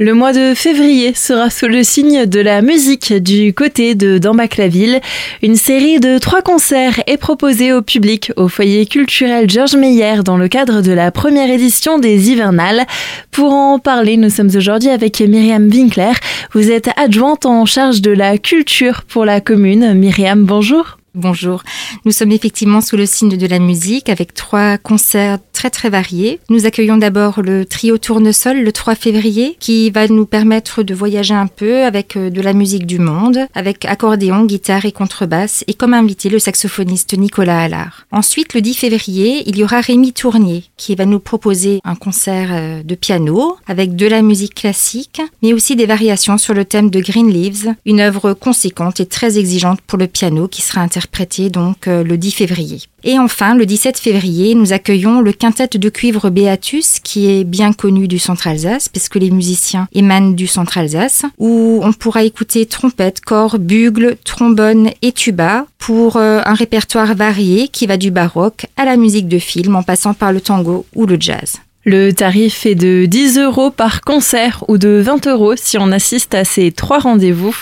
Le mois de février sera sous le signe de la musique du côté de Dambach-la-Ville. Une série de trois concerts est proposée au public au foyer culturel Georges Meyer dans le cadre de la première édition des Hivernales. Pour en parler, nous sommes aujourd'hui avec Myriam Winkler. Vous êtes adjointe en charge de la culture pour la commune. Myriam, bonjour. Bonjour. Nous sommes effectivement sous le signe de la musique avec trois concerts très très variés. Nous accueillons d'abord le trio Tournesol le 3 février qui va nous permettre de voyager un peu avec euh, de la musique du monde, avec accordéon, guitare et contrebasse et comme invité le saxophoniste Nicolas Allard. Ensuite, le 10 février, il y aura Rémi Tournier qui va nous proposer un concert euh, de piano avec de la musique classique, mais aussi des variations sur le thème de Green Leaves, une œuvre conséquente et très exigeante pour le piano qui sera interprétée donc euh, le 10 février. Et enfin, le 17 février, nous accueillons le quintet de cuivre Beatus, qui est bien connu du centre Alsace, puisque les musiciens émanent du centre Alsace, où on pourra écouter trompette, corps, bugle, trombone et tuba pour euh, un répertoire varié qui va du baroque à la musique de film en passant par le tango ou le jazz. Le tarif est de 10 euros par concert ou de 20 euros si on assiste à ces trois rendez-vous.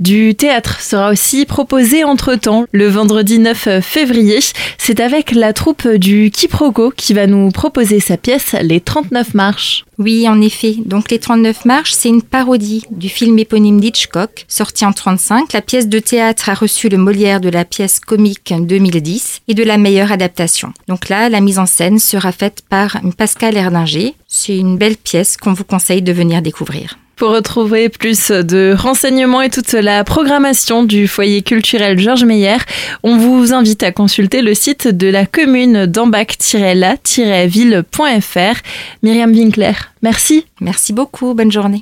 Du théâtre sera aussi proposé entre-temps le vendredi 9 février. C'est avec la troupe du Quiproquo qui va nous proposer sa pièce Les 39 marches. Oui, en effet. Donc les 39 marches, c'est une parodie du film éponyme d'Hitchcock, sorti en 35. La pièce de théâtre a reçu le Molière de la pièce comique 2010 et de la meilleure adaptation. Donc là, la mise en scène sera faite par Pascal C'est une belle pièce qu'on vous conseille de venir découvrir. Pour retrouver plus de renseignements et toute la programmation du foyer culturel Georges Meyer, on vous invite à consulter le site de la commune d'Ambac-la-ville.fr. Myriam Winkler, merci. Merci beaucoup, bonne journée.